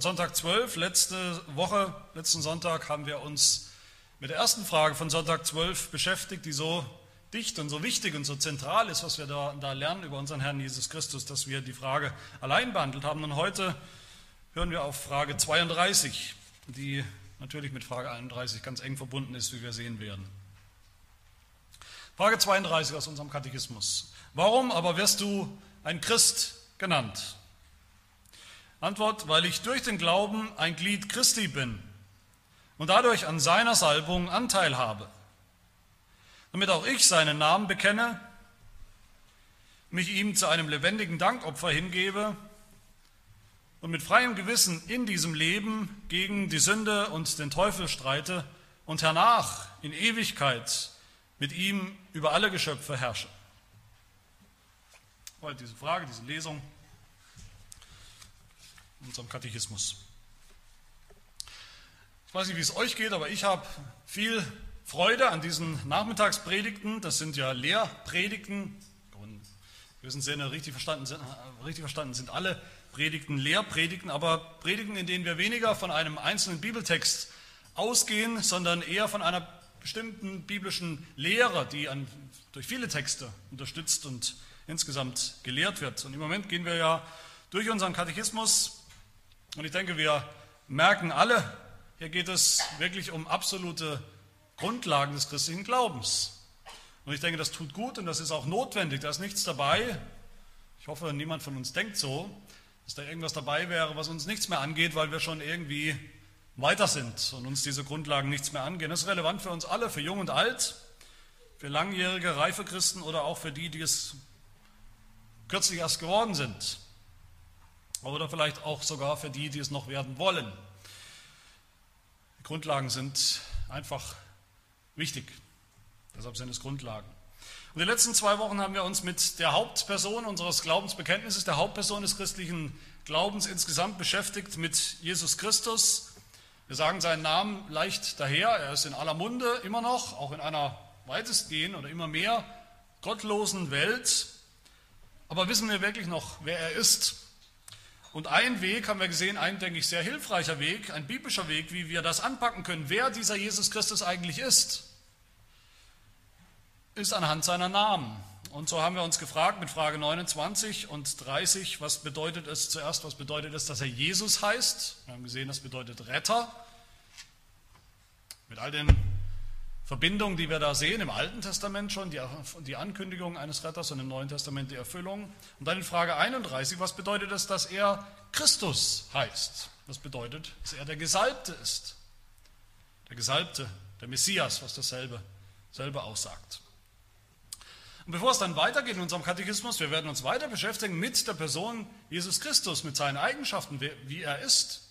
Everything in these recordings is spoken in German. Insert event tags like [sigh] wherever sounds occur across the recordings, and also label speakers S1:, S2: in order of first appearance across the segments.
S1: Sonntag 12, letzte Woche, letzten Sonntag haben wir uns mit der ersten Frage von Sonntag 12 beschäftigt, die so dicht und so wichtig und so zentral ist, was wir da, da lernen über unseren Herrn Jesus Christus, dass wir die Frage allein behandelt haben. Und heute hören wir auf Frage 32, die natürlich mit Frage 31 ganz eng verbunden ist, wie wir sehen werden. Frage 32 aus unserem Katechismus. Warum aber wirst du ein Christ genannt? Antwort, weil ich durch den Glauben ein Glied Christi bin und dadurch an seiner Salbung Anteil habe. Damit auch ich seinen Namen bekenne, mich ihm zu einem lebendigen Dankopfer hingebe und mit freiem Gewissen in diesem Leben gegen die Sünde und den Teufel streite und hernach in Ewigkeit mit ihm über alle Geschöpfe herrsche. Heute diese Frage, diese Lesung unserem Katechismus. Ich weiß nicht, wie es euch geht, aber ich habe viel Freude an diesen Nachmittagspredigten. Das sind ja Lehrpredigten. In gewissem Sinne richtig verstanden, sind, richtig verstanden sind alle Predigten Lehrpredigten, aber Predigten, in denen wir weniger von einem einzelnen Bibeltext ausgehen, sondern eher von einer bestimmten biblischen Lehre, die an, durch viele Texte unterstützt und insgesamt gelehrt wird. Und im Moment gehen wir ja durch unseren Katechismus und ich denke, wir merken alle, hier geht es wirklich um absolute Grundlagen des christlichen Glaubens. Und ich denke, das tut gut und das ist auch notwendig. Da ist nichts dabei. Ich hoffe, niemand von uns denkt so, dass da irgendwas dabei wäre, was uns nichts mehr angeht, weil wir schon irgendwie weiter sind und uns diese Grundlagen nichts mehr angehen. Das ist relevant für uns alle, für jung und alt, für langjährige, reife Christen oder auch für die, die es kürzlich erst geworden sind oder vielleicht auch sogar für die, die es noch werden wollen. Die Grundlagen sind einfach wichtig. Deshalb sind es Grundlagen. Und die letzten zwei Wochen haben wir uns mit der Hauptperson unseres Glaubensbekenntnisses, der Hauptperson des christlichen Glaubens insgesamt beschäftigt, mit Jesus Christus. Wir sagen seinen Namen leicht daher. Er ist in aller Munde immer noch, auch in einer weitestgehend oder immer mehr gottlosen Welt. Aber wissen wir wirklich noch, wer er ist? Und ein Weg haben wir gesehen, ein, denke ich, sehr hilfreicher Weg, ein biblischer Weg, wie wir das anpacken können, wer dieser Jesus Christus eigentlich ist, ist anhand seiner Namen. Und so haben wir uns gefragt mit Frage 29 und 30, was bedeutet es zuerst, was bedeutet es, dass er Jesus heißt? Wir haben gesehen, das bedeutet Retter. Mit all den Verbindung, die wir da sehen im Alten Testament schon, die, Ankündigung eines Retters und im Neuen Testament die Erfüllung. Und dann in Frage 31, was bedeutet es, dass er Christus heißt? Das bedeutet, dass er der Gesalbte ist. Der Gesalbte, der Messias, was dasselbe selber aussagt. Und bevor es dann weitergeht in unserem Katechismus, wir werden uns weiter beschäftigen mit der Person Jesus Christus, mit seinen Eigenschaften, wie er ist,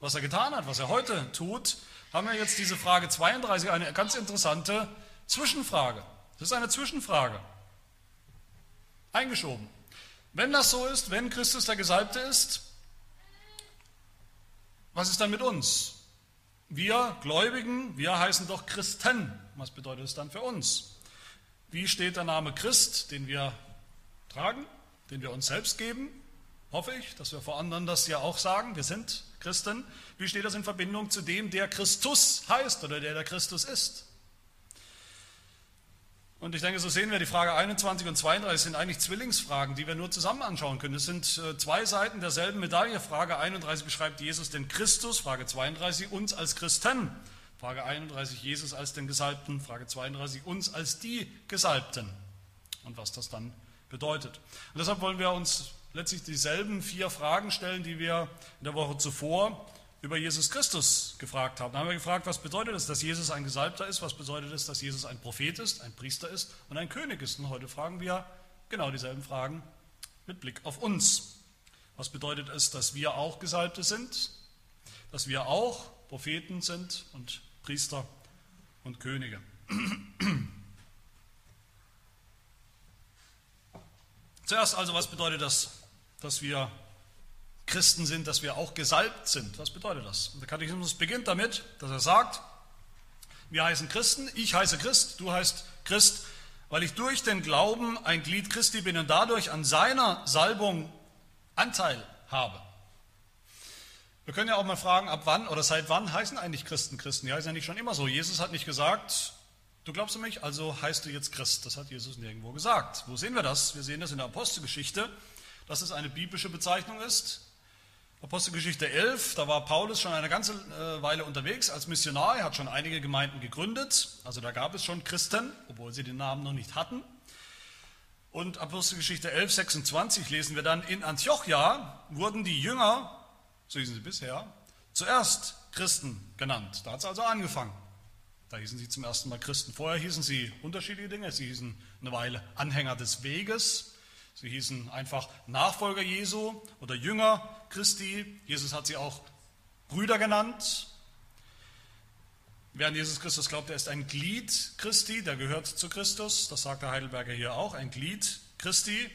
S1: was er getan hat, was er heute tut haben wir jetzt diese Frage 32, eine ganz interessante Zwischenfrage. Das ist eine Zwischenfrage. Eingeschoben. Wenn das so ist, wenn Christus der Gesalbte ist, was ist dann mit uns? Wir Gläubigen, wir heißen doch Christen. Was bedeutet es dann für uns? Wie steht der Name Christ, den wir tragen, den wir uns selbst geben? Hoffe ich, dass wir vor anderen das ja auch sagen. Wir sind Christen. Wie steht das in Verbindung zu dem, der Christus heißt oder der der Christus ist? Und ich denke, so sehen wir, die Frage 21 und 32 sind eigentlich Zwillingsfragen, die wir nur zusammen anschauen können. Es sind äh, zwei Seiten derselben Medaille. Frage 31 beschreibt Jesus den Christus, Frage 32 uns als Christen. Frage 31 Jesus als den Gesalbten, Frage 32 uns als die Gesalbten. Und was das dann bedeutet. Und deshalb wollen wir uns letztlich dieselben vier Fragen stellen, die wir in der Woche zuvor über Jesus Christus gefragt haben. Da haben wir gefragt, was bedeutet es, dass Jesus ein Gesalbter ist? Was bedeutet es, dass Jesus ein Prophet ist, ein Priester ist und ein König ist? Und heute fragen wir genau dieselben Fragen mit Blick auf uns. Was bedeutet es, dass wir auch Gesalbte sind? Dass wir auch Propheten sind und Priester und Könige? [clears throat] Zuerst also, was bedeutet das, dass wir Christen sind, dass wir auch gesalbt sind? Was bedeutet das? Und der Katechismus beginnt damit, dass er sagt, wir heißen Christen, ich heiße Christ, du heißt Christ, weil ich durch den Glauben ein Glied Christi bin und dadurch an seiner Salbung Anteil habe. Wir können ja auch mal fragen, ab wann oder seit wann heißen eigentlich Christen Christen? Die heißen ja nicht schon immer so. Jesus hat nicht gesagt, du glaubst an mich, also heißt du jetzt Christ. Das hat Jesus nirgendwo gesagt. Wo sehen wir das? Wir sehen das in der Apostelgeschichte, dass es eine biblische Bezeichnung ist. Apostelgeschichte 11, da war Paulus schon eine ganze äh, Weile unterwegs als Missionar. Er hat schon einige Gemeinden gegründet. Also da gab es schon Christen, obwohl sie den Namen noch nicht hatten. Und Apostelgeschichte 11, 26 lesen wir dann, in Antiochia wurden die Jünger so hießen sie bisher, zuerst Christen genannt. Da hat es also angefangen. Da hießen sie zum ersten Mal Christen. Vorher hießen sie unterschiedliche Dinge. Sie hießen eine Weile Anhänger des Weges. Sie hießen einfach Nachfolger Jesu oder Jünger Christi. Jesus hat sie auch Brüder genannt. Wer an Jesus Christus glaubt, der ist ein Glied Christi, der gehört zu Christus. Das sagt der Heidelberger hier auch, ein Glied Christi.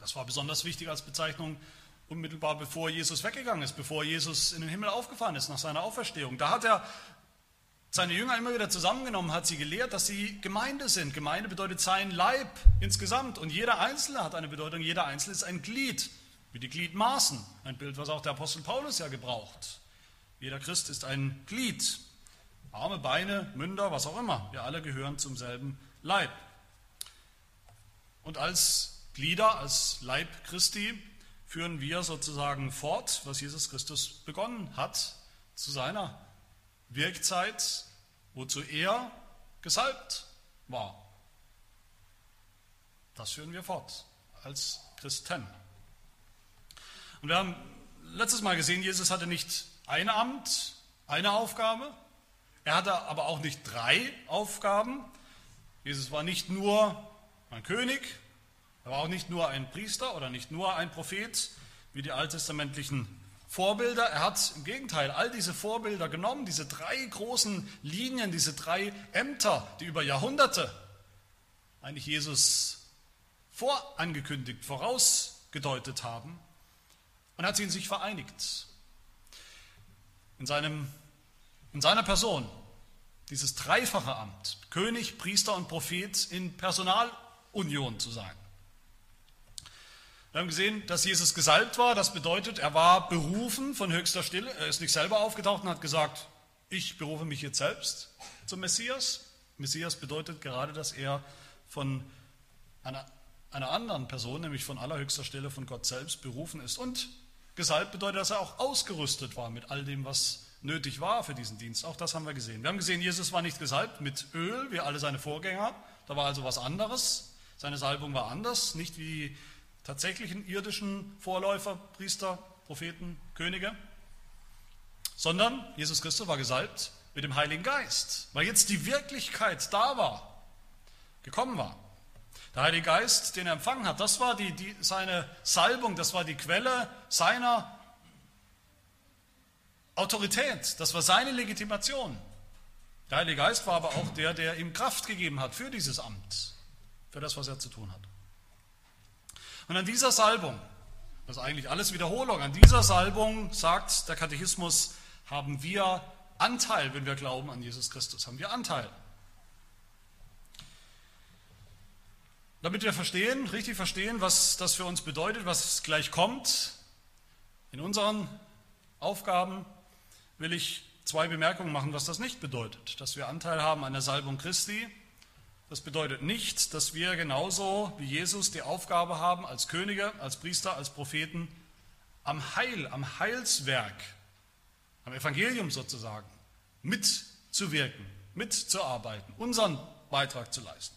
S1: Das war besonders wichtig als Bezeichnung unmittelbar bevor Jesus weggegangen ist, bevor Jesus in den Himmel aufgefahren ist nach seiner Auferstehung. Da hat er seine Jünger immer wieder zusammengenommen, hat sie gelehrt, dass sie Gemeinde sind. Gemeinde bedeutet sein Leib insgesamt und jeder Einzelne hat eine Bedeutung. Jeder Einzelne ist ein Glied, wie die Gliedmaßen. Ein Bild, was auch der Apostel Paulus ja gebraucht. Jeder Christ ist ein Glied. Arme, Beine, Münder, was auch immer. Wir alle gehören zum selben Leib. Und als Glieder, als Leib Christi, führen wir sozusagen fort, was Jesus Christus begonnen hat zu seiner Wirkzeit, wozu er gesalbt war. Das führen wir fort als Christen. Und wir haben letztes Mal gesehen, Jesus hatte nicht ein Amt, eine Aufgabe. Er hatte aber auch nicht drei Aufgaben. Jesus war nicht nur ein König, er war auch nicht nur ein Priester oder nicht nur ein Prophet wie die alttestamentlichen Vorbilder. Er hat im Gegenteil all diese Vorbilder genommen, diese drei großen Linien, diese drei Ämter, die über Jahrhunderte eigentlich Jesus vorangekündigt, vorausgedeutet haben, und hat sie in sich vereinigt. In, seinem, in seiner Person, dieses dreifache Amt, König, Priester und Prophet in Personalunion zu sein. Wir haben gesehen, dass Jesus gesalbt war. Das bedeutet, er war berufen von höchster Stille. Er ist nicht selber aufgetaucht und hat gesagt, ich berufe mich jetzt selbst zum Messias. Messias bedeutet gerade, dass er von einer, einer anderen Person, nämlich von allerhöchster Stelle von Gott selbst, berufen ist. Und gesalbt bedeutet, dass er auch ausgerüstet war mit all dem, was nötig war für diesen Dienst. Auch das haben wir gesehen. Wir haben gesehen, Jesus war nicht gesalbt mit Öl, wie alle seine Vorgänger. Da war also was anderes. Seine Salbung war anders, nicht wie tatsächlichen irdischen Vorläufer, Priester, Propheten, Könige, sondern Jesus Christus war gesalbt mit dem Heiligen Geist, weil jetzt die Wirklichkeit da war, gekommen war. Der Heilige Geist, den er empfangen hat, das war die, die, seine Salbung, das war die Quelle seiner Autorität, das war seine Legitimation. Der Heilige Geist war aber auch der, der ihm Kraft gegeben hat für dieses Amt, für das, was er zu tun hat. Und an dieser Salbung, das ist eigentlich alles Wiederholung, an dieser Salbung, sagt der Katechismus, haben wir Anteil, wenn wir glauben an Jesus Christus, haben wir Anteil. Damit wir verstehen, richtig verstehen, was das für uns bedeutet, was gleich kommt, in unseren Aufgaben will ich zwei Bemerkungen machen, was das nicht bedeutet. Dass wir Anteil haben an der Salbung Christi, das bedeutet nicht, dass wir genauso wie Jesus die Aufgabe haben, als Könige, als Priester, als Propheten, am Heil, am Heilswerk, am Evangelium sozusagen, mitzuwirken, mitzuarbeiten, unseren Beitrag zu leisten.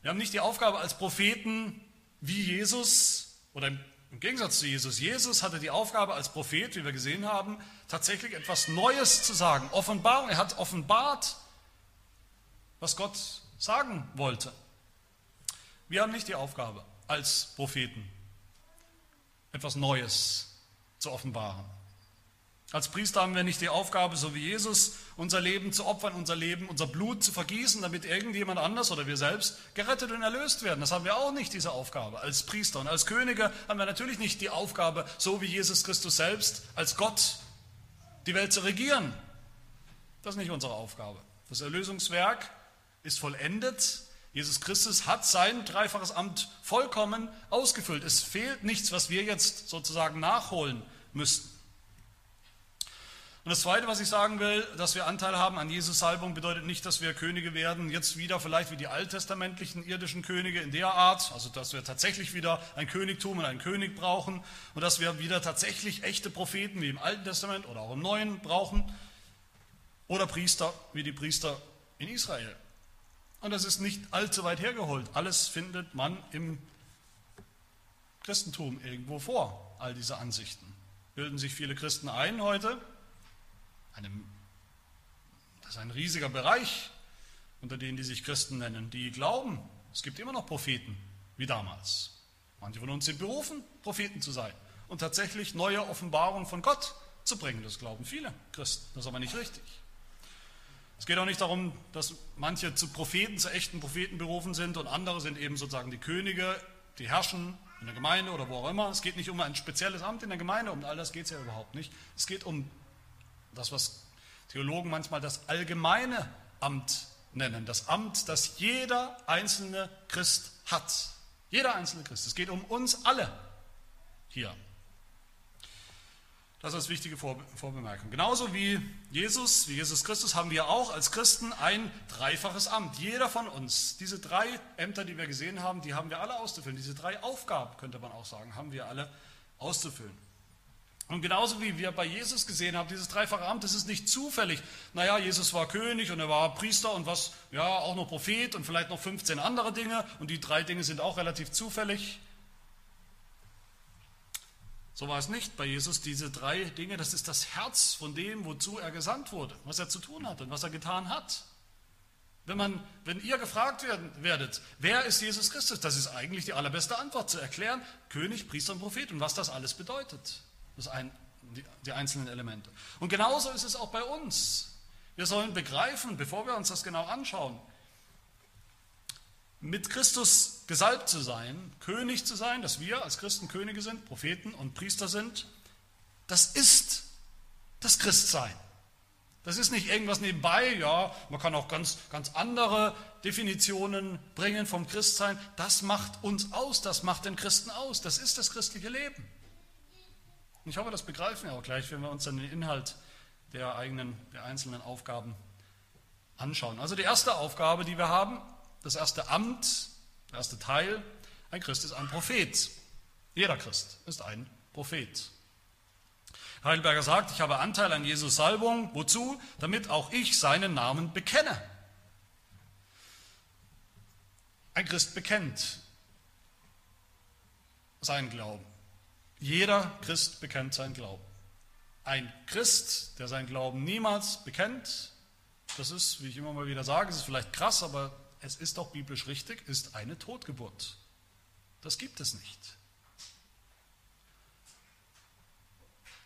S1: Wir haben nicht die Aufgabe als Propheten wie Jesus oder im Gegensatz zu Jesus. Jesus hatte die Aufgabe als Prophet, wie wir gesehen haben, tatsächlich etwas Neues zu sagen. Offenbarung. Er hat offenbart, was Gott sagen wollte. Wir haben nicht die Aufgabe, als Propheten etwas Neues zu offenbaren. Als Priester haben wir nicht die Aufgabe, so wie Jesus, unser Leben zu opfern, unser Leben, unser Blut zu vergießen, damit irgendjemand anders oder wir selbst gerettet und erlöst werden. Das haben wir auch nicht, diese Aufgabe. Als Priester und als Könige haben wir natürlich nicht die Aufgabe, so wie Jesus Christus selbst, als Gott die Welt zu regieren. Das ist nicht unsere Aufgabe. Das Erlösungswerk ist vollendet. Jesus Christus hat sein dreifaches Amt vollkommen ausgefüllt. Es fehlt nichts, was wir jetzt sozusagen nachholen müssten. Und das Zweite, was ich sagen will, dass wir Anteil haben an Jesus Salbung, bedeutet nicht, dass wir Könige werden, jetzt wieder vielleicht wie die alttestamentlichen irdischen Könige in der Art, also dass wir tatsächlich wieder ein Königtum und einen König brauchen und dass wir wieder tatsächlich echte Propheten wie im Alten Testament oder auch im Neuen brauchen oder Priester wie die Priester in Israel. Und das ist nicht allzu weit hergeholt. Alles findet man im Christentum irgendwo vor, all diese Ansichten. Bilden sich viele Christen ein heute, einem, das ist ein riesiger Bereich, unter denen die sich Christen nennen, die glauben, es gibt immer noch Propheten, wie damals. Manche von uns sind berufen, Propheten zu sein und tatsächlich neue Offenbarungen von Gott zu bringen. Das glauben viele Christen. Das ist aber nicht richtig. Es geht auch nicht darum, dass manche zu Propheten, zu echten Propheten berufen sind und andere sind eben sozusagen die Könige, die herrschen in der Gemeinde oder wo auch immer. Es geht nicht um ein spezielles Amt in der Gemeinde, um all das geht es ja überhaupt nicht. Es geht um das, was Theologen manchmal das allgemeine Amt nennen, das Amt, das jeder einzelne Christ hat. Jeder einzelne Christ. Es geht um uns alle hier. Das ist als wichtige Vorbemerkung. Genauso wie Jesus, wie Jesus Christus, haben wir auch als Christen ein dreifaches Amt. Jeder von uns, diese drei Ämter, die wir gesehen haben, die haben wir alle auszufüllen. Diese drei Aufgaben, könnte man auch sagen, haben wir alle auszufüllen. Und genauso wie wir bei Jesus gesehen haben, dieses dreifache Amt, das ist nicht zufällig. Naja, Jesus war König und er war Priester und was, ja, auch noch Prophet und vielleicht noch 15 andere Dinge und die drei Dinge sind auch relativ zufällig. So war es nicht bei Jesus. Diese drei Dinge, das ist das Herz von dem, wozu er gesandt wurde, was er zu tun hat und was er getan hat. Wenn, man, wenn ihr gefragt werden, werdet, wer ist Jesus Christus, das ist eigentlich die allerbeste Antwort zu erklären, König, Priester und Prophet und was das alles bedeutet. Das ein, die, die einzelnen Elemente. Und genauso ist es auch bei uns. Wir sollen begreifen, bevor wir uns das genau anschauen, mit Christus gesalbt zu sein, König zu sein, dass wir als Christen Könige sind, Propheten und Priester sind, das ist das Christsein. Das ist nicht irgendwas nebenbei, ja, man kann auch ganz, ganz andere Definitionen bringen vom Christsein. Das macht uns aus, das macht den Christen aus, das ist das christliche Leben. Und ich hoffe, das begreifen wir auch gleich, wenn wir uns dann den Inhalt der eigenen, der einzelnen Aufgaben anschauen. Also die erste Aufgabe, die wir haben, das erste Amt, der erste Teil, ein Christ ist ein Prophet. Jeder Christ ist ein Prophet. Heidelberger sagt, ich habe Anteil an Jesus Salbung. Wozu? Damit auch ich seinen Namen bekenne. Ein Christ bekennt seinen Glauben. Jeder Christ bekennt seinen Glauben. Ein Christ, der seinen Glauben niemals bekennt, das ist, wie ich immer mal wieder sage, es ist vielleicht krass, aber es ist doch biblisch richtig, ist eine Totgeburt. Das gibt es nicht.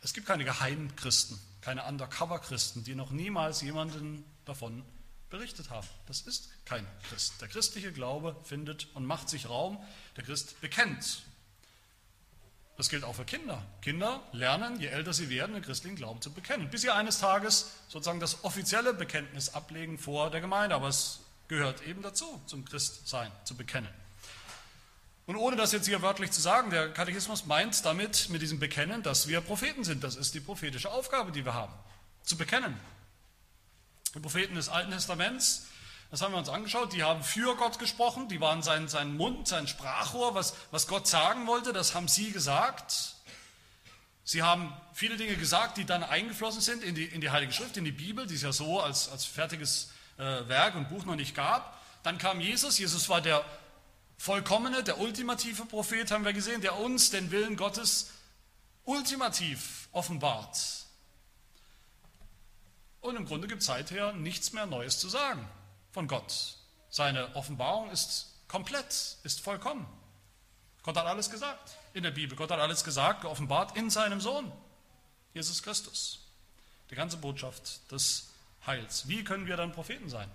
S1: Es gibt keine Geheimchristen, keine Undercover-Christen, die noch niemals jemanden davon berichtet haben. Das ist kein Christ. Der christliche Glaube findet und macht sich Raum. Der Christ bekennt das gilt auch für Kinder. Kinder lernen, je älter sie werden, den christlichen Glauben zu bekennen. Bis sie eines Tages sozusagen das offizielle Bekenntnis ablegen vor der Gemeinde. Aber es gehört eben dazu, zum Christsein zu bekennen. Und ohne das jetzt hier wörtlich zu sagen, der Katechismus meint damit, mit diesem Bekennen, dass wir Propheten sind. Das ist die prophetische Aufgabe, die wir haben. Zu bekennen. Die Propheten des Alten Testaments das haben wir uns angeschaut. Die haben für Gott gesprochen, die waren sein, sein Mund, sein Sprachrohr, was, was Gott sagen wollte, das haben sie gesagt. Sie haben viele Dinge gesagt, die dann eingeflossen sind in die, in die Heilige Schrift, in die Bibel, die es ja so als, als fertiges Werk und Buch noch nicht gab. Dann kam Jesus. Jesus war der vollkommene, der ultimative Prophet, haben wir gesehen, der uns den Willen Gottes ultimativ offenbart. Und im Grunde gibt es seither nichts mehr Neues zu sagen von Gott. Seine Offenbarung ist komplett, ist vollkommen. Gott hat alles gesagt in der Bibel. Gott hat alles gesagt, geoffenbart in seinem Sohn, Jesus Christus. Die ganze Botschaft des Heils. Wie können wir dann Propheten sein?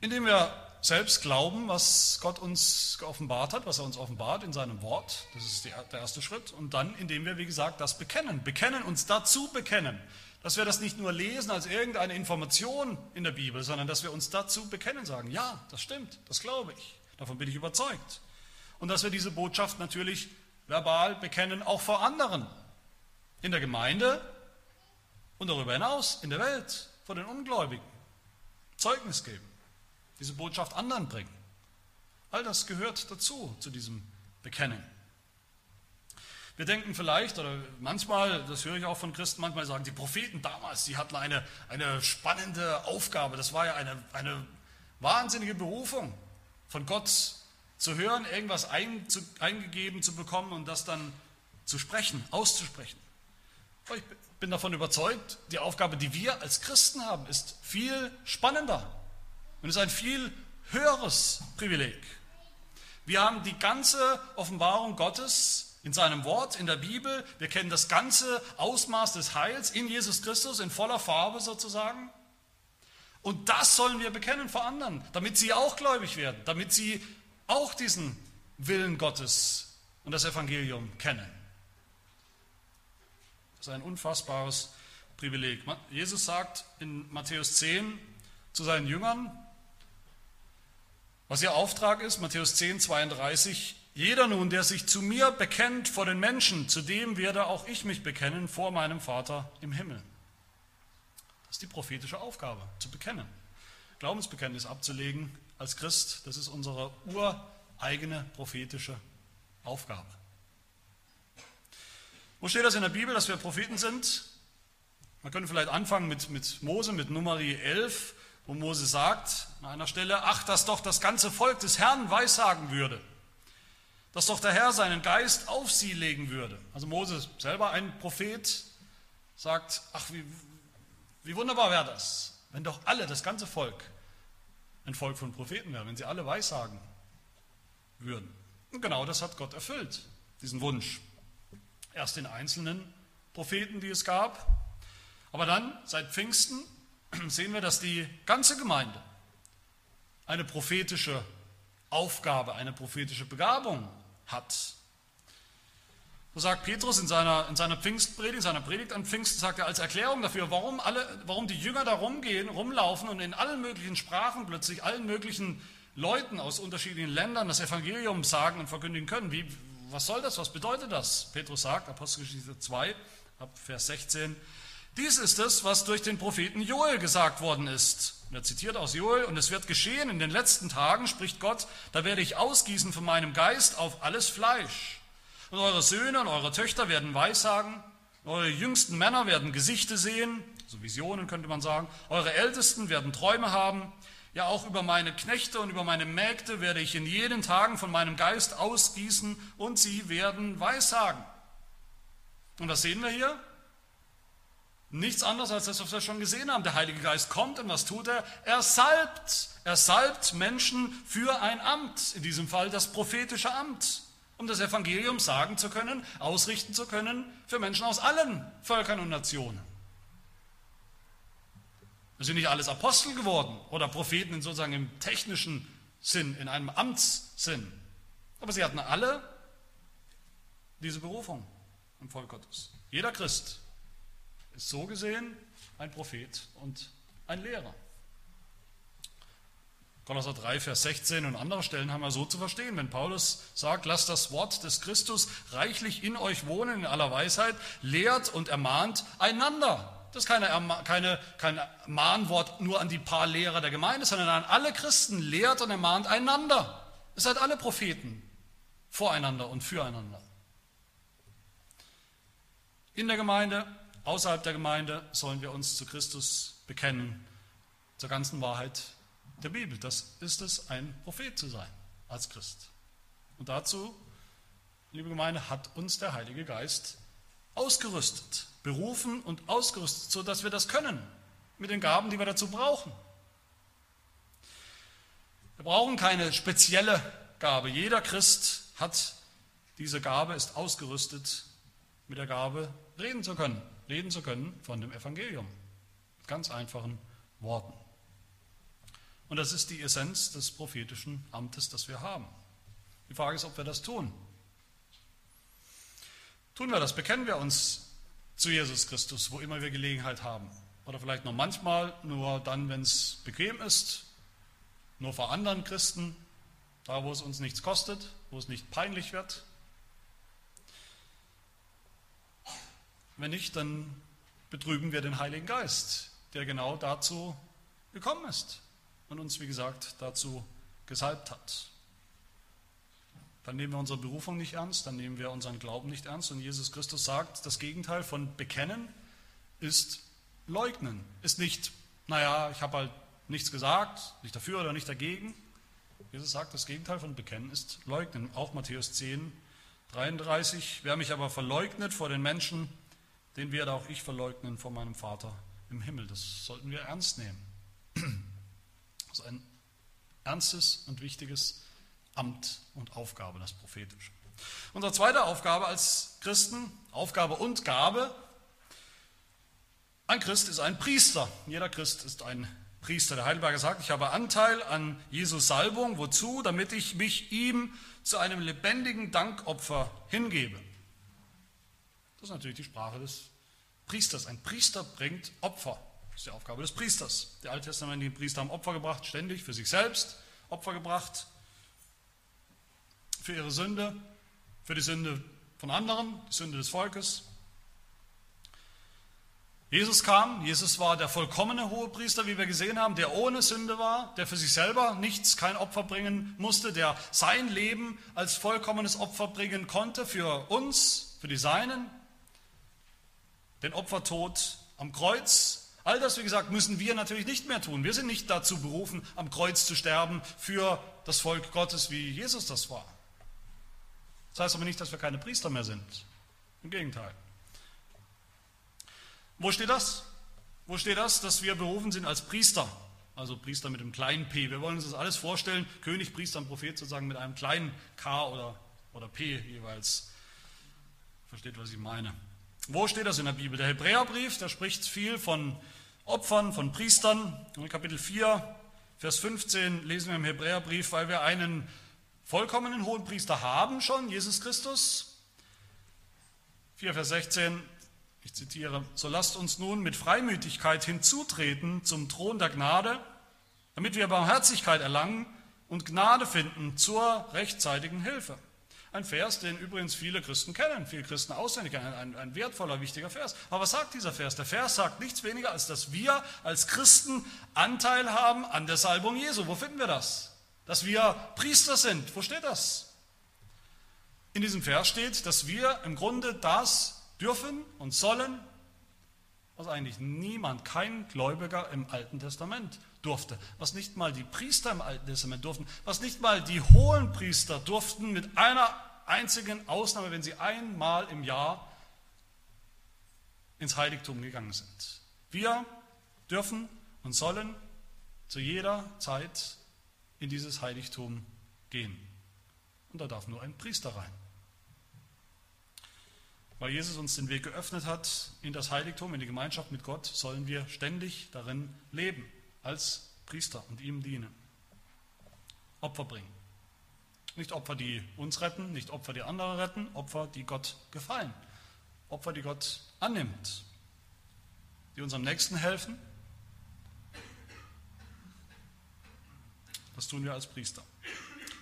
S1: Indem wir selbst glauben, was Gott uns geoffenbart hat, was er uns offenbart in seinem Wort. Das ist der erste Schritt. Und dann, indem wir, wie gesagt, das bekennen. Bekennen, uns dazu bekennen dass wir das nicht nur lesen als irgendeine Information in der Bibel, sondern dass wir uns dazu bekennen, sagen, ja, das stimmt, das glaube ich, davon bin ich überzeugt. Und dass wir diese Botschaft natürlich verbal bekennen, auch vor anderen. in der Gemeinde und darüber hinaus in der Welt vor den Ungläubigen. Zeugnis geben, diese Botschaft anderen bringen. All das gehört dazu, zu diesem Bekennen. Wir denken vielleicht, oder manchmal, das höre ich auch von Christen, manchmal sagen, die Propheten damals, die hatten eine, eine spannende Aufgabe. Das war ja eine, eine wahnsinnige Berufung, von Gott zu hören, irgendwas ein, zu, eingegeben zu bekommen und das dann zu sprechen, auszusprechen. Ich bin davon überzeugt, die Aufgabe, die wir als Christen haben, ist viel spannender und ist ein viel höheres Privileg. Wir haben die ganze Offenbarung Gottes in seinem Wort, in der Bibel. Wir kennen das ganze Ausmaß des Heils in Jesus Christus in voller Farbe sozusagen. Und das sollen wir bekennen vor anderen, damit sie auch gläubig werden, damit sie auch diesen Willen Gottes und das Evangelium kennen. Ist ein unfassbares Privileg. Jesus sagt in Matthäus 10 zu seinen Jüngern, was ihr Auftrag ist, Matthäus 10, 32, jeder nun, der sich zu mir bekennt vor den Menschen, zu dem werde auch ich mich bekennen vor meinem Vater im Himmel. Das ist die prophetische Aufgabe, zu bekennen. Glaubensbekenntnis abzulegen als Christ, das ist unsere ureigene prophetische Aufgabe. Wo steht das in der Bibel, dass wir Propheten sind? Man könnte vielleicht anfangen mit, mit Mose, mit Numeri 11, wo Mose sagt an einer Stelle, ach, dass doch das ganze Volk des Herrn weissagen würde, dass doch der Herr seinen Geist auf sie legen würde. Also Mose selber ein Prophet sagt, ach, wie, wie wunderbar wäre das, wenn doch alle, das ganze Volk, ein Volk von Propheten wäre, wenn sie alle weissagen würden. Und genau das hat Gott erfüllt, diesen Wunsch. Erst den einzelnen Propheten, die es gab, aber dann seit Pfingsten [clears throat] sehen wir, dass die ganze Gemeinde eine prophetische Aufgabe, eine prophetische Begabung hat. So sagt Petrus in seiner, in seiner Pfingstpredigt, in seiner Predigt an Pfingsten, sagt er als Erklärung dafür, warum, alle, warum die Jünger da rumgehen, rumlaufen und in allen möglichen Sprachen plötzlich allen möglichen Leuten aus unterschiedlichen Ländern das Evangelium sagen und verkündigen können. Wie, was soll das? Was bedeutet das? Petrus sagt, Apostelgeschichte 2, ab Vers 16, dies ist es, was durch den Propheten Joel gesagt worden ist. er zitiert aus Joel, und es wird geschehen in den letzten Tagen, spricht Gott, da werde ich ausgießen von meinem Geist auf alles Fleisch. Und eure Söhne und eure Töchter werden Weissagen, eure jüngsten Männer werden Gesichte sehen, so Visionen könnte man sagen, eure Ältesten werden Träume haben, ja auch über meine Knechte und über meine Mägde werde ich in jenen Tagen von meinem Geist ausgießen und sie werden Weissagen. Und was sehen wir hier? Nichts anderes als das, was wir schon gesehen haben. Der Heilige Geist kommt und was tut er? Er salbt. Er salbt Menschen für ein Amt, in diesem Fall das prophetische Amt, um das Evangelium sagen zu können, ausrichten zu können für Menschen aus allen Völkern und Nationen. Es sind nicht alles Apostel geworden oder Propheten in sozusagen im technischen Sinn, in einem Amtssinn. Aber sie hatten alle diese Berufung im Volk Gottes. Jeder Christ ist so gesehen ein Prophet und ein Lehrer. Kolosser 3, Vers 16 und andere Stellen haben wir so zu verstehen. Wenn Paulus sagt, lasst das Wort des Christus reichlich in euch wohnen in aller Weisheit, lehrt und ermahnt einander. Das ist keine, keine, kein Mahnwort nur an die paar Lehrer der Gemeinde, sondern an alle Christen. Lehrt und ermahnt einander. Ihr seid alle Propheten voreinander und füreinander. In der Gemeinde Außerhalb der Gemeinde sollen wir uns zu Christus bekennen, zur ganzen Wahrheit der Bibel. Das ist es, ein Prophet zu sein als Christ. Und dazu, liebe Gemeinde, hat uns der Heilige Geist ausgerüstet, berufen und ausgerüstet, sodass wir das können, mit den Gaben, die wir dazu brauchen. Wir brauchen keine spezielle Gabe. Jeder Christ hat diese Gabe, ist ausgerüstet mit der Gabe, reden zu können reden zu können von dem Evangelium. Mit ganz einfachen Worten. Und das ist die Essenz des prophetischen Amtes, das wir haben. Die Frage ist, ob wir das tun. Tun wir das? Bekennen wir uns zu Jesus Christus, wo immer wir Gelegenheit haben? Oder vielleicht noch manchmal, nur dann, wenn es bequem ist, nur vor anderen Christen, da wo es uns nichts kostet, wo es nicht peinlich wird, wenn nicht, dann betrüben wir den Heiligen Geist, der genau dazu gekommen ist und uns, wie gesagt, dazu gesalbt hat. Dann nehmen wir unsere Berufung nicht ernst, dann nehmen wir unseren Glauben nicht ernst. Und Jesus Christus sagt, das Gegenteil von bekennen ist leugnen. Ist nicht, naja, ich habe halt nichts gesagt, nicht dafür oder nicht dagegen. Jesus sagt, das Gegenteil von bekennen ist leugnen. Auch Matthäus 10, 33. Wer mich aber verleugnet vor den Menschen, den werde auch ich verleugnen vor meinem Vater im Himmel. Das sollten wir ernst nehmen. [clears throat] Das ist ein ernstes und wichtiges Amt und Aufgabe, das prophetische. Unsere zweite Aufgabe als Christen, Aufgabe und Gabe, ein Christ ist ein Priester. Jeder Christ ist ein Priester. Der Heidelberger sagt, ich habe Anteil an Jesus Salbung. Wozu? Damit ich mich ihm zu einem lebendigen Dankopfer hingebe. Das ist natürlich die Sprache des Priesters. Ein Priester bringt Opfer. Das ist die Aufgabe des Priesters. Die alttestamentlichen Priester haben Opfer gebracht, ständig für sich selbst Opfer gebracht, für ihre Sünde, für die Sünde von anderen, die Sünde des Volkes. Jesus kam, Jesus war der vollkommene Hohepriester, wie wir gesehen haben, der ohne Sünde war, der für sich selber nichts, kein Opfer bringen musste, der sein Leben als vollkommenes Opfer bringen konnte für uns, für die Seinen, den Opfertod am Kreuz, All das, wie gesagt, müssen wir natürlich nicht mehr tun. Wir sind nicht dazu berufen, am Kreuz zu sterben für das Volk Gottes, wie Jesus das war. Das heißt aber nicht, dass wir keine Priester mehr sind. Im Gegenteil. Wo steht das? Wo steht das, dass wir berufen sind als Priester? Also Priester mit einem kleinen p. Wir wollen uns das alles vorstellen. König, Priester und Prophet sozusagen mit einem kleinen k oder, oder p jeweils. Versteht, was ich meine. Wo steht das in der Bibel? Der Hebräerbrief, der spricht viel von Opfern, von Priestern. In Kapitel 4, Vers 15 lesen wir im Hebräerbrief, weil wir einen vollkommenen hohen Priester haben schon, Jesus Christus. 4, Vers 16, ich zitiere, so lasst uns nun mit Freimütigkeit hinzutreten zum Thron der Gnade, damit wir Barmherzigkeit erlangen und Gnade finden zur rechtzeitigen Hilfe. Ein Vers, den übrigens viele Christen kennen, viele Christen auswendig kennen, ein, ein, wertvoller, wichtiger Vers. Aber was sagt dieser Vers? Der Vers sagt nichts weniger, als dass wir als Christen Anteil haben an der Salbung Jesu. Wo finden wir das? Dass wir Priester sind. Wo steht das? In diesem Vers steht, dass wir im Grunde das dürfen und sollen, was eigentlich niemand, kein Gläubiger im Alten Testament durfte, was nicht mal die Priester im Alten Testament durften, was nicht mal die hohen Priester durften mit einer einzigen Ausnahme, wenn sie einmal im Jahr ins Heiligtum gegangen sind. Wir dürfen und sollen zu jeder Zeit in dieses Heiligtum gehen. Und da darf nur ein Priester rein. Weil Jesus uns den Weg geöffnet hat in das Heiligtum, in die Gemeinschaft mit Gott, sollen wir ständig darin leben, als Priester und ihm dienen. Opfer bringen. Nicht Opfer, die uns retten, nicht Opfer, die andere retten, Opfer, die Gott gefallen. Opfer, die Gott annimmt, die unserem Nächsten helfen. Das tun wir als Priester.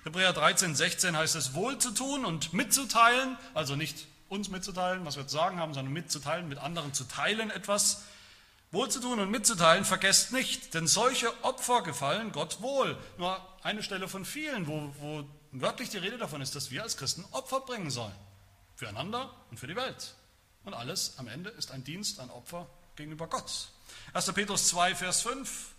S1: Hebräer 13, 16 heißt es, wohl zu tun und mitzuteilen, also nicht uns mitzuteilen, was wir zu sagen haben, sondern mitzuteilen, mit anderen zu teilen etwas. Wohl zu tun und mitzuteilen, vergesst nicht, denn solche Opfer gefallen Gott wohl. Nur eine Stelle von vielen, wo, wo wörtlich die Rede davon ist, dass wir als Christen Opfer bringen sollen. Füreinander und für die Welt. Und alles am Ende ist ein Dienst, ein Opfer gegenüber Gott. 1. Petrus 2, Vers 5.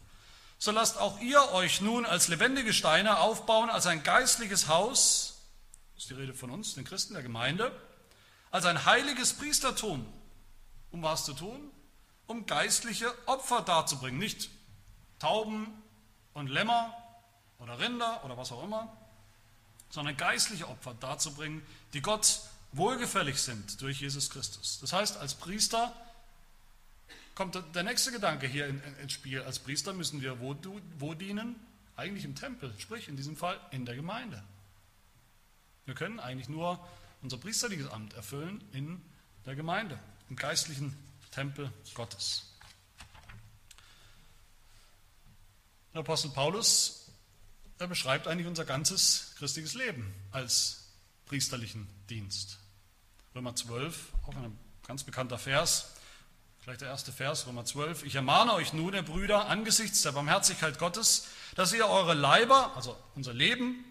S1: So lasst auch ihr euch nun als lebendige Steine aufbauen, als ein geistliches Haus, das ist die Rede von uns, den Christen der Gemeinde, als ein heiliges Priestertum. Um was zu tun? Um geistliche Opfer darzubringen. Nicht Tauben und Lämmer oder Rinder oder was auch immer, sondern geistliche Opfer darzubringen, die Gott wohlgefällig sind durch Jesus Christus. Das heißt, als Priester kommt der nächste Gedanke hier ins Spiel. Als Priester müssen wir wo, wo dienen? Eigentlich im Tempel, sprich in diesem Fall in der Gemeinde. Wir können eigentlich nur unser priesterliches Amt erfüllen in der Gemeinde, im geistlichen Tempel Gottes. Der Apostel Paulus, er beschreibt eigentlich unser ganzes christliches Leben als priesterlichen Dienst. Römer 12, auch eine Ganz bekannter Vers, vielleicht der erste Vers, Römer 12. Ich ermahne euch nun, ihr Brüder, angesichts der Barmherzigkeit Gottes, dass ihr eure Leiber, also unser Leben,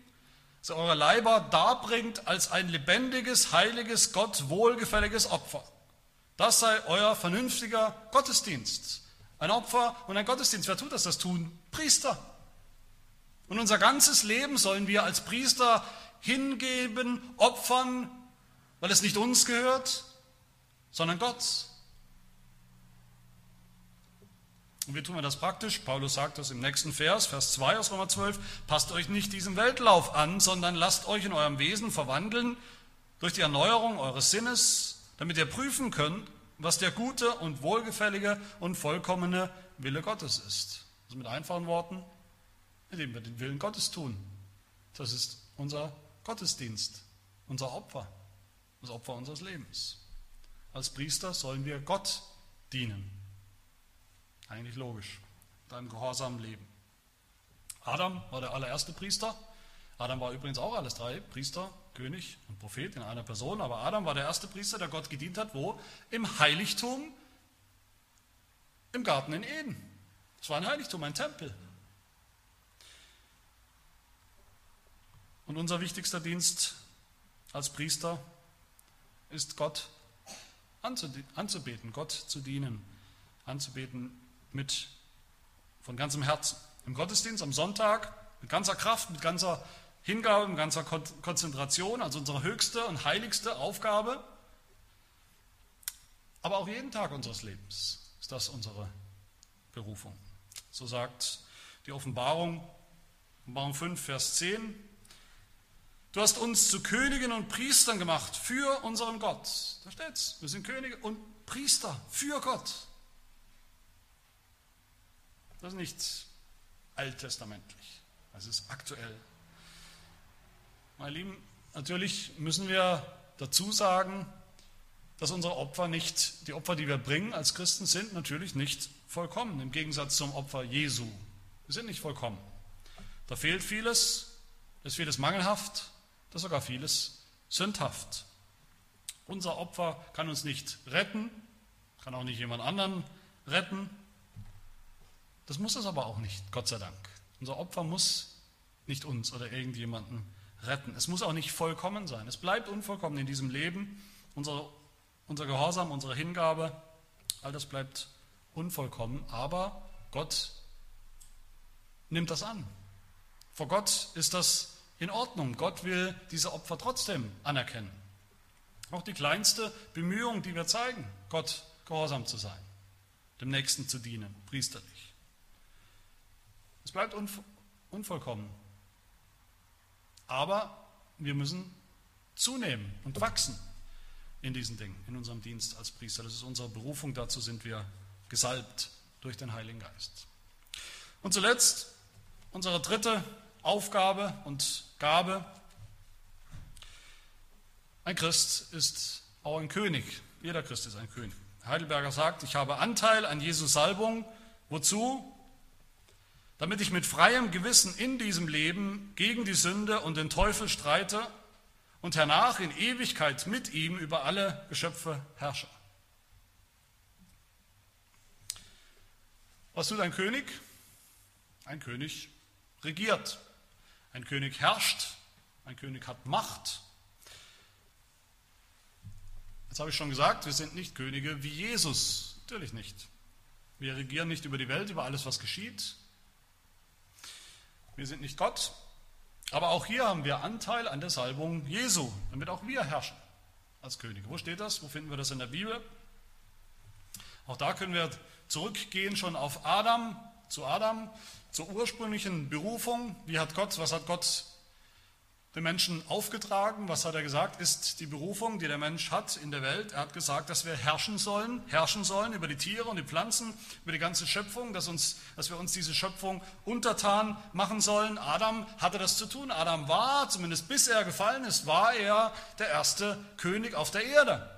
S1: dass ihr eure Leiber darbringt als ein lebendiges, heiliges, Gott wohlgefälliges Opfer. Das sei euer vernünftiger Gottesdienst. Ein Opfer und ein Gottesdienst. Wer tut das? Das tun Priester. Und unser ganzes Leben sollen wir als Priester hingeben, opfern, weil es nicht uns gehört, sondern Gott. Und wie tun wir das praktisch? Paulus sagt das im nächsten Vers, Vers 2 aus Römer 12, passt euch nicht diesem Weltlauf an, sondern lasst euch in eurem Wesen verwandeln durch die Erneuerung eures Sinnes, damit ihr prüfen könnt, was der gute und wohlgefällige und vollkommene Wille Gottes ist. Also mit einfachen Worten, indem wir den Willen Gottes tun. Das ist unser Gottesdienst, unser Opfer, das Opfer unseres Lebens. Als Priester sollen wir Gott dienen. Eigentlich logisch, mit einem gehorsamen Leben. Adam war der allererste Priester. Adam war übrigens auch alles drei, Priester, König und Prophet in einer Person. Aber Adam war der erste Priester, der Gott gedient hat. Wo? Im Heiligtum im Garten in Eden. Es war ein Heiligtum, ein Tempel. Und unser wichtigster Dienst als Priester ist Gott anzubeten, Gott zu dienen, anzubeten mit von ganzem Herzen. Im Gottesdienst am Sonntag mit ganzer Kraft, mit ganzer Hingabe, mit ganzer Konzentration, also unsere höchste und heiligste Aufgabe. Aber auch jeden Tag unseres Lebens ist das unsere Berufung. So sagt die Offenbarung, Offenbarung 5, Vers 10. Du hast uns zu Königen und Priestern gemacht für unseren Gott. Da steht's. Wir sind Könige und Priester für Gott. Das ist nicht alttestamentlich. Das ist aktuell. Meine Lieben, natürlich müssen wir dazu sagen, dass unsere Opfer nicht, die Opfer, die wir bringen als Christen, sind natürlich nicht vollkommen, im Gegensatz zum Opfer Jesu. Wir sind nicht vollkommen. Da fehlt vieles, ist vieles mangelhaft, das ist sogar vieles sündhaft. Unser Opfer kann uns nicht retten, kann auch nicht jemand anderen retten. Das muss es aber auch nicht, Gott sei Dank. Unser Opfer muss nicht uns oder irgendjemanden retten. Es muss auch nicht vollkommen sein. Es bleibt unvollkommen in diesem Leben. Unser, unser Gehorsam, unsere Hingabe, all das bleibt unvollkommen. Aber Gott nimmt das an. Vor Gott ist das in Ordnung. Gott will diese Opfer trotzdem anerkennen. Auch die kleinste Bemühung, die wir zeigen, Gott gehorsam zu sein, dem Nächsten zu dienen, priesterlich. Es bleibt unvollkommen. Aber wir müssen zunehmen und wachsen in diesen Dingen, in unserem Dienst als Priester. Das ist unsere Berufung, dazu sind wir gesalbt durch den Heiligen Geist. Und zuletzt unsere dritte Aufgabe und Gabe. Ein Christ ist auch ein König. Jeder Christ ist ein König. Heidelberger sagt, ich habe Anteil an Jesu Salbung. Wozu? Damit ich mit freiem Gewissen in diesem Leben gegen die Sünde und den Teufel streite und hernach in Ewigkeit mit ihm über alle Geschöpfe herrsche. Was tut ein König? Ein König regiert. Ein König herrscht, ein König hat Macht. Jetzt habe ich schon gesagt, wir sind nicht Könige wie Jesus, natürlich nicht. Wir regieren nicht über die Welt, über alles, was geschieht. Wir sind nicht Gott, aber auch hier haben wir Anteil an der Salbung Jesu, damit auch wir herrschen als Könige. Wo steht das? Wo finden wir das in der Bibel? Auch da können wir zurückgehen schon auf Adam, zu Adam, zur ursprünglichen Berufung. Wie hat Gott, was hat Gott den Menschen aufgetragen? Was hat er gesagt? Ist die Berufung, die der Mensch hat in der Welt. Er hat gesagt, dass wir herrschen sollen, herrschen sollen über die Tiere und die Pflanzen, über die ganze Schöpfung, dass, uns, dass wir uns diese Schöpfung untertan machen sollen. Adam hatte das zu tun. Adam war, zumindest bis er gefallen ist, war er der erste König auf der Erde.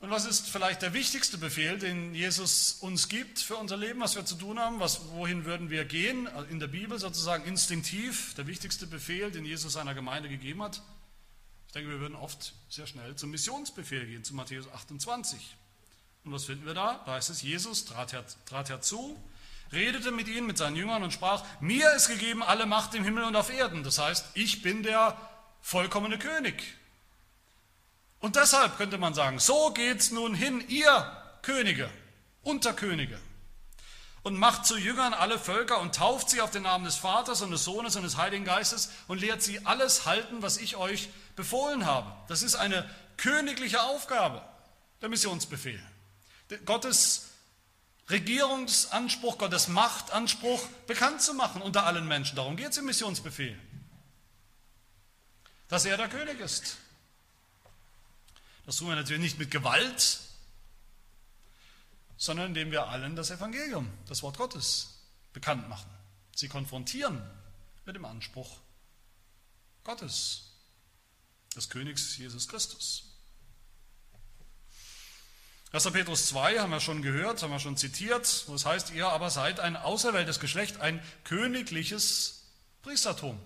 S1: Und was ist vielleicht der wichtigste Befehl, den Jesus uns gibt für unser Leben, was wir zu tun haben? Was, wohin würden wir gehen? In der Bibel sozusagen instinktiv der wichtigste Befehl, den Jesus seiner Gemeinde gegeben hat. Ich denke, wir würden oft sehr schnell zum Missionsbefehl gehen, zu Matthäus 28. Und was finden wir da? Da heißt es, Jesus trat, her, trat herzu, redete mit ihnen, mit seinen Jüngern und sprach, mir ist gegeben alle Macht im Himmel und auf Erden. Das heißt, ich bin der vollkommene König. Und deshalb könnte man sagen, so geht's nun hin, ihr Könige, Unterkönige, und macht zu Jüngern alle Völker und tauft sie auf den Namen des Vaters und des Sohnes und des Heiligen Geistes und lehrt sie alles halten, was ich euch befohlen habe. Das ist eine königliche Aufgabe, der Missionsbefehl. Gottes Regierungsanspruch, Gottes Machtanspruch bekannt zu machen unter allen Menschen. Darum geht es im Missionsbefehl. Dass er der König ist. Das tun wir natürlich nicht mit Gewalt, sondern indem wir allen das Evangelium, das Wort Gottes, bekannt machen. Sie konfrontieren mit dem Anspruch Gottes, des Königs Jesus Christus. 1. Petrus 2 haben wir schon gehört, haben wir schon zitiert, wo es heißt, ihr aber seid ein auserwähltes Geschlecht, ein königliches Priestertum.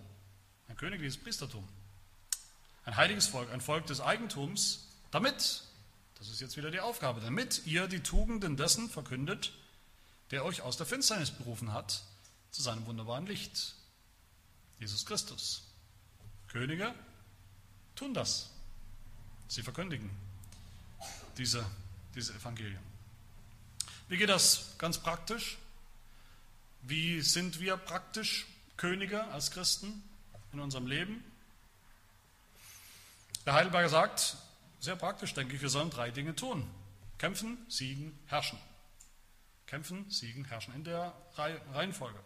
S1: Ein königliches Priestertum. Ein heiliges Volk, ein Volk des Eigentums, damit, das ist jetzt wieder die Aufgabe, damit ihr die Tugenden dessen verkündet, der euch aus der Finsternis berufen hat, zu seinem wunderbaren Licht. Jesus Christus. Könige tun das. Sie verkündigen diese dieses Evangelium. Wie geht das ganz praktisch? Wie sind wir praktisch Könige als Christen in unserem Leben? Der Heidelberger sagt, sehr praktisch denke ich, wir sollen drei Dinge tun. Kämpfen, siegen, herrschen. Kämpfen, siegen, herrschen in der Reihenfolge.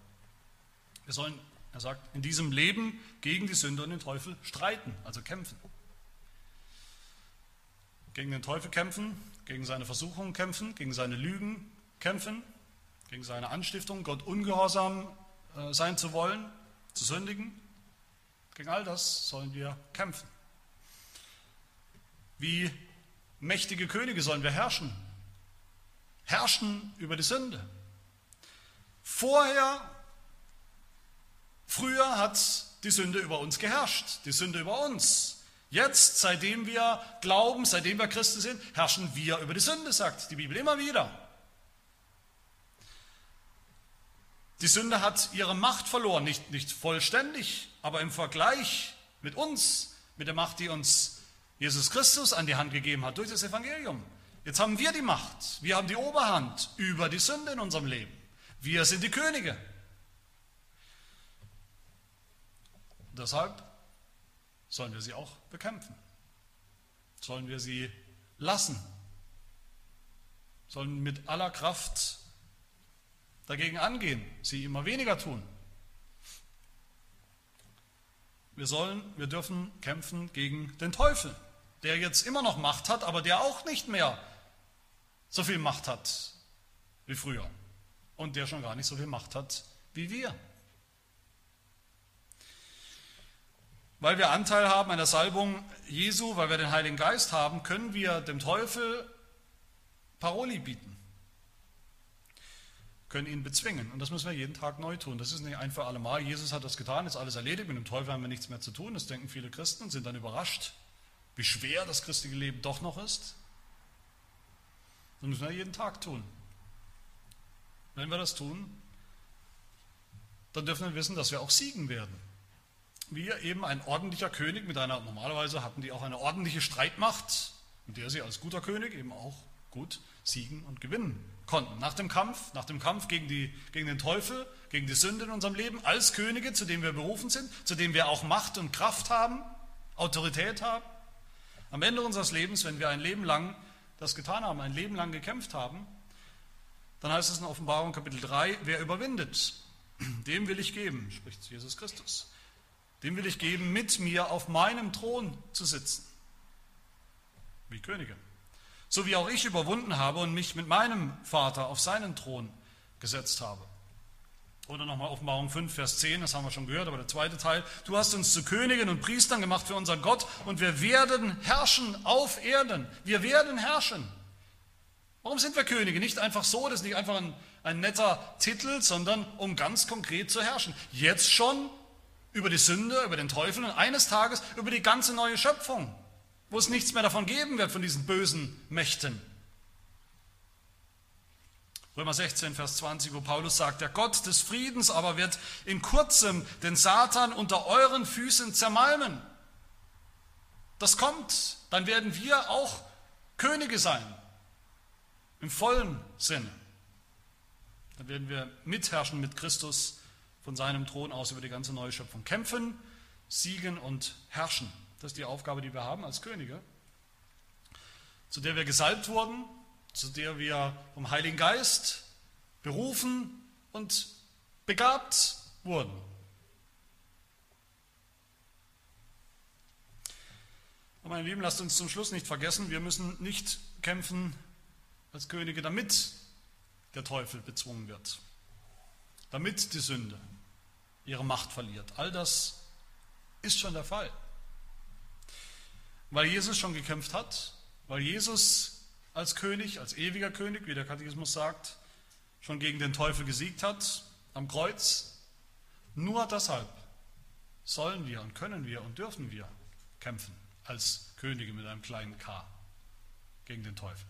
S1: Wir sollen, er sagt, in diesem Leben gegen die Sünde und den Teufel streiten, also kämpfen. Gegen den Teufel kämpfen, gegen seine Versuchungen kämpfen, gegen seine Lügen kämpfen, gegen seine Anstiftung, Gott ungehorsam äh, sein zu wollen, zu sündigen. Gegen all das sollen wir kämpfen. Wie mächtige Könige sollen wir herrschen. Herrschen über die Sünde. Vorher, früher hat die Sünde über uns geherrscht, die Sünde über uns. Jetzt, seitdem wir glauben, seitdem wir Christen sind, herrschen wir über die Sünde, sagt die Bibel immer wieder. Die Sünde hat ihre Macht verloren, nicht, nicht vollständig, aber im Vergleich mit uns, mit der Macht, die uns Jesus Christus an die Hand gegeben hat durch das Evangelium. Jetzt haben wir die Macht, wir haben die Oberhand über die Sünde in unserem Leben. Wir sind die Könige. Deshalb sollen wir sie auch bekämpfen? Sollen wir sie lassen? Sollen mit aller Kraft dagegen angehen, sie immer weniger tun? Wir sollen, wir dürfen kämpfen gegen den Teufel, der jetzt immer noch Macht hat, aber der auch nicht mehr so viel Macht hat wie früher und der schon gar nicht so viel Macht hat wie wir. Weil wir Anteil haben an der Salbung Jesu, weil wir den Heiligen Geist haben, können wir dem Teufel Paroli bieten, können ihn bezwingen. Und das müssen wir jeden Tag neu tun. Das ist nicht ein für alle Mal. Jesus hat das getan, ist alles erledigt. Mit dem Teufel haben wir nichts mehr zu tun. Das denken viele Christen und sind dann überrascht, wie schwer das christliche Leben doch noch ist. Das müssen wir jeden Tag tun. Wenn wir das tun, dann dürfen wir wissen, dass wir auch siegen werden wir eben ein ordentlicher König mit einer, normalerweise hatten die auch eine ordentliche Streitmacht, mit der sie als guter König eben auch gut siegen und gewinnen konnten. Nach dem Kampf, nach dem Kampf gegen, die, gegen den Teufel, gegen die Sünde in unserem Leben, als Könige, zu denen wir berufen sind, zu denen wir auch Macht und Kraft haben, Autorität haben. Am Ende unseres Lebens, wenn wir ein Leben lang das getan haben, ein Leben lang gekämpft haben, dann heißt es in Offenbarung Kapitel 3, wer überwindet, dem will ich geben, spricht Jesus Christus. Dem will ich geben, mit mir auf meinem Thron zu sitzen. Wie Könige. So wie auch ich überwunden habe und mich mit meinem Vater auf seinen Thron gesetzt habe. Oder nochmal Offenbarung 5, Vers 10, das haben wir schon gehört, aber der zweite Teil. Du hast uns zu Königen und Priestern gemacht für unseren Gott und wir werden herrschen auf Erden. Wir werden herrschen. Warum sind wir Könige? Nicht einfach so, das ist nicht einfach ein, ein netter Titel, sondern um ganz konkret zu herrschen. Jetzt schon über die Sünde, über den Teufel und eines Tages über die ganze neue Schöpfung, wo es nichts mehr davon geben wird, von diesen bösen Mächten. Römer 16, Vers 20, wo Paulus sagt, der Gott des Friedens aber wird in kurzem den Satan unter euren Füßen zermalmen. Das kommt, dann werden wir auch Könige sein, im vollen Sinne. Dann werden wir mitherrschen mit Christus von seinem Thron aus über die ganze neue Schöpfung. Kämpfen, siegen und herrschen. Das ist die Aufgabe, die wir haben als Könige, zu der wir gesalbt wurden, zu der wir vom Heiligen Geist berufen und begabt wurden. Und meine Lieben, lasst uns zum Schluss nicht vergessen, wir müssen nicht kämpfen als Könige, damit der Teufel bezwungen wird, damit die Sünde ihre Macht verliert. All das ist schon der Fall. Weil Jesus schon gekämpft hat, weil Jesus als König, als ewiger König, wie der Katechismus sagt, schon gegen den Teufel gesiegt hat am Kreuz. Nur deshalb sollen wir und können wir und dürfen wir kämpfen als Könige mit einem kleinen K gegen den Teufel.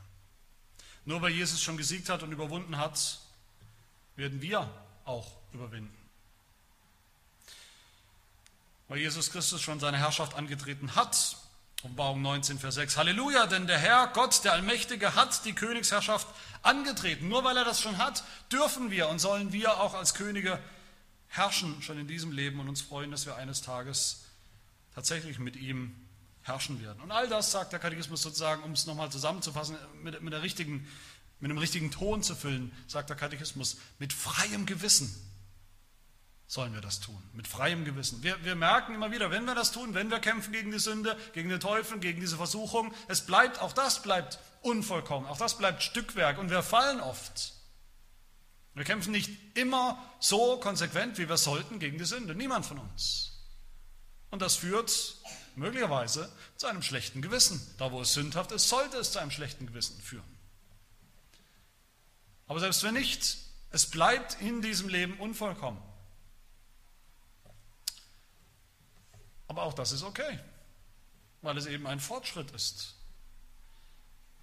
S1: Nur weil Jesus schon gesiegt hat und überwunden hat, werden wir auch überwinden. Weil Jesus Christus schon seine Herrschaft angetreten hat. Offenbarung 19, Vers 6. Halleluja, denn der Herr, Gott, der Allmächtige, hat die Königsherrschaft angetreten. Nur weil er das schon hat, dürfen wir und sollen wir auch als Könige herrschen, schon in diesem Leben und uns freuen, dass wir eines Tages tatsächlich mit ihm herrschen werden. Und all das sagt der Katechismus sozusagen, um es nochmal zusammenzufassen, mit, mit, der richtigen, mit einem richtigen Ton zu füllen, sagt der Katechismus, mit freiem Gewissen sollen wir das tun. Mit freiem Gewissen. Wir, wir merken immer wieder, wenn wir das tun, wenn wir kämpfen gegen die Sünde, gegen den Teufel, gegen diese Versuchung, es bleibt, auch das bleibt unvollkommen, auch das bleibt Stückwerk und wir fallen oft. Wir kämpfen nicht immer so konsequent, wie wir sollten, gegen die Sünde. Niemand von uns. Und das führt möglicherweise zu einem schlechten Gewissen. Da, wo es sündhaft ist, sollte es zu einem schlechten Gewissen führen. Aber selbst wenn nicht, es bleibt in diesem Leben unvollkommen. Aber auch das ist okay, weil es eben ein Fortschritt ist.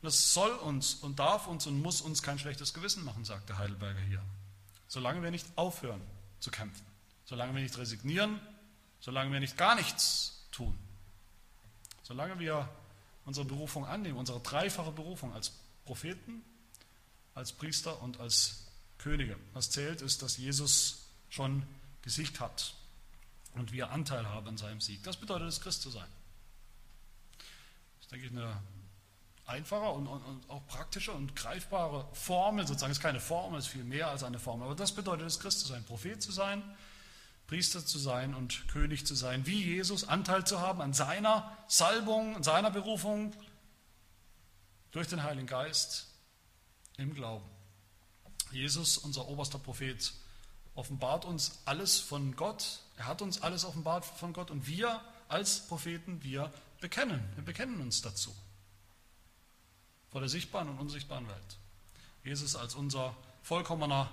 S1: Das soll uns und darf uns und muss uns kein schlechtes Gewissen machen, sagt der Heidelberger hier. Solange wir nicht aufhören zu kämpfen, solange wir nicht resignieren, solange wir nicht gar nichts tun. Solange wir unsere Berufung annehmen, unsere dreifache Berufung als Propheten, als Priester und als Könige. Was zählt, ist, dass Jesus schon gesiegt hat und wir Anteil haben an seinem Sieg. Das bedeutet es, Christ zu sein. Das ist, denke ich, eine einfache und, und, und, auch praktische und greifbare Formel, sozusagen. Es ist keine Formel, es ist viel mehr als eine Formel. Aber das bedeutet es, Christ zu sein, Prophet zu sein, Priester zu sein und König zu sein, wie Jesus, Anteil zu haben an seiner Salbung, an seiner Berufung durch den Heiligen Geist im Glauben. Jesus, unser oberster Prophet, offenbart uns alles von Gott. Er hat uns alles offenbart von Gott und wir als Propheten, wir bekennen, wir bekennen uns dazu. Vor der sichtbaren und unsichtbaren Welt. Jesus als unser vollkommener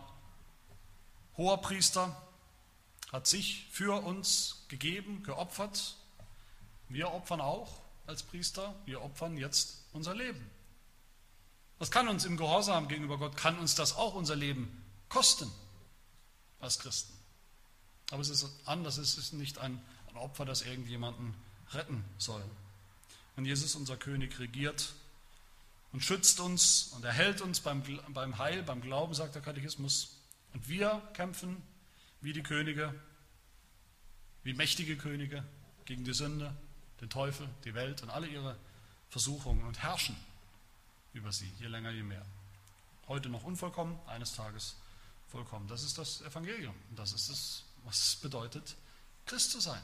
S1: hoher Priester, hat sich für uns gegeben, geopfert. Wir opfern auch als Priester, wir opfern jetzt unser Leben. Was kann uns im Gehorsam gegenüber Gott, kann uns das auch unser Leben kosten als Christen. Aber es ist anders, es ist nicht ein, Opfer, das irgendjemanden retten soll. Und Jesus, unser König, regiert und schützt uns und erhält uns beim, beim Heil, beim Glauben, sagt der Katechismus. Und wir kämpfen wie die Könige, wie mächtige Könige gegen die Sünde, den Teufel, die Welt und alle ihre Versuchungen und herrschen über sie, je länger, je mehr. Heute noch unvollkommen, eines Tages vollkommen. Das ist das Evangelium. Das ist es, was es bedeutet, Christ zu sein.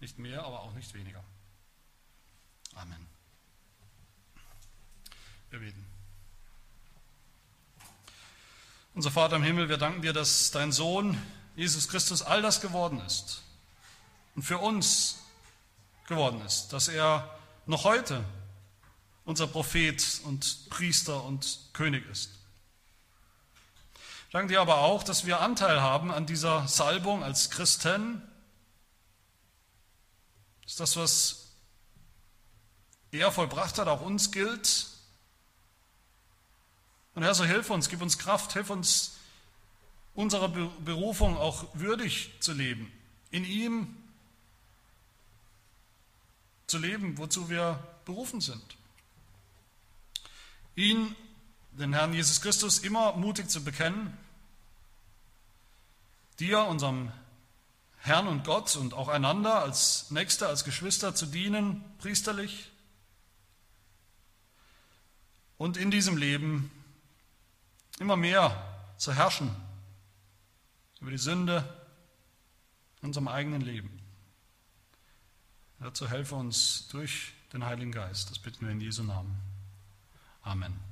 S1: Nicht mehr, aber auch nicht weniger. Amen. Wir beten. Unser Vater im Himmel, wir danken dir, dass dein Sohn Jesus Christus all das geworden ist und für uns geworden ist, dass er noch heute unser Prophet und Priester und König ist. Danke dir aber auch, dass wir Anteil haben an dieser Salbung als Christen. Dass das, was er vollbracht hat, auch uns gilt. Und Herr, so hilf uns, gib uns Kraft, hilf uns, unserer Berufung auch würdig zu leben, in ihm zu leben, wozu wir berufen sind. Ihn, den Herrn Jesus Christus, immer mutig zu bekennen, dir, unserem Herrn und Gott und auch einander als Nächste, als Geschwister zu dienen, priesterlich, und in diesem Leben immer mehr zu herrschen über die Sünde in unserem eigenen Leben. Dazu helfe uns durch den Heiligen Geist. Das bitten wir in Jesu Namen. Amen.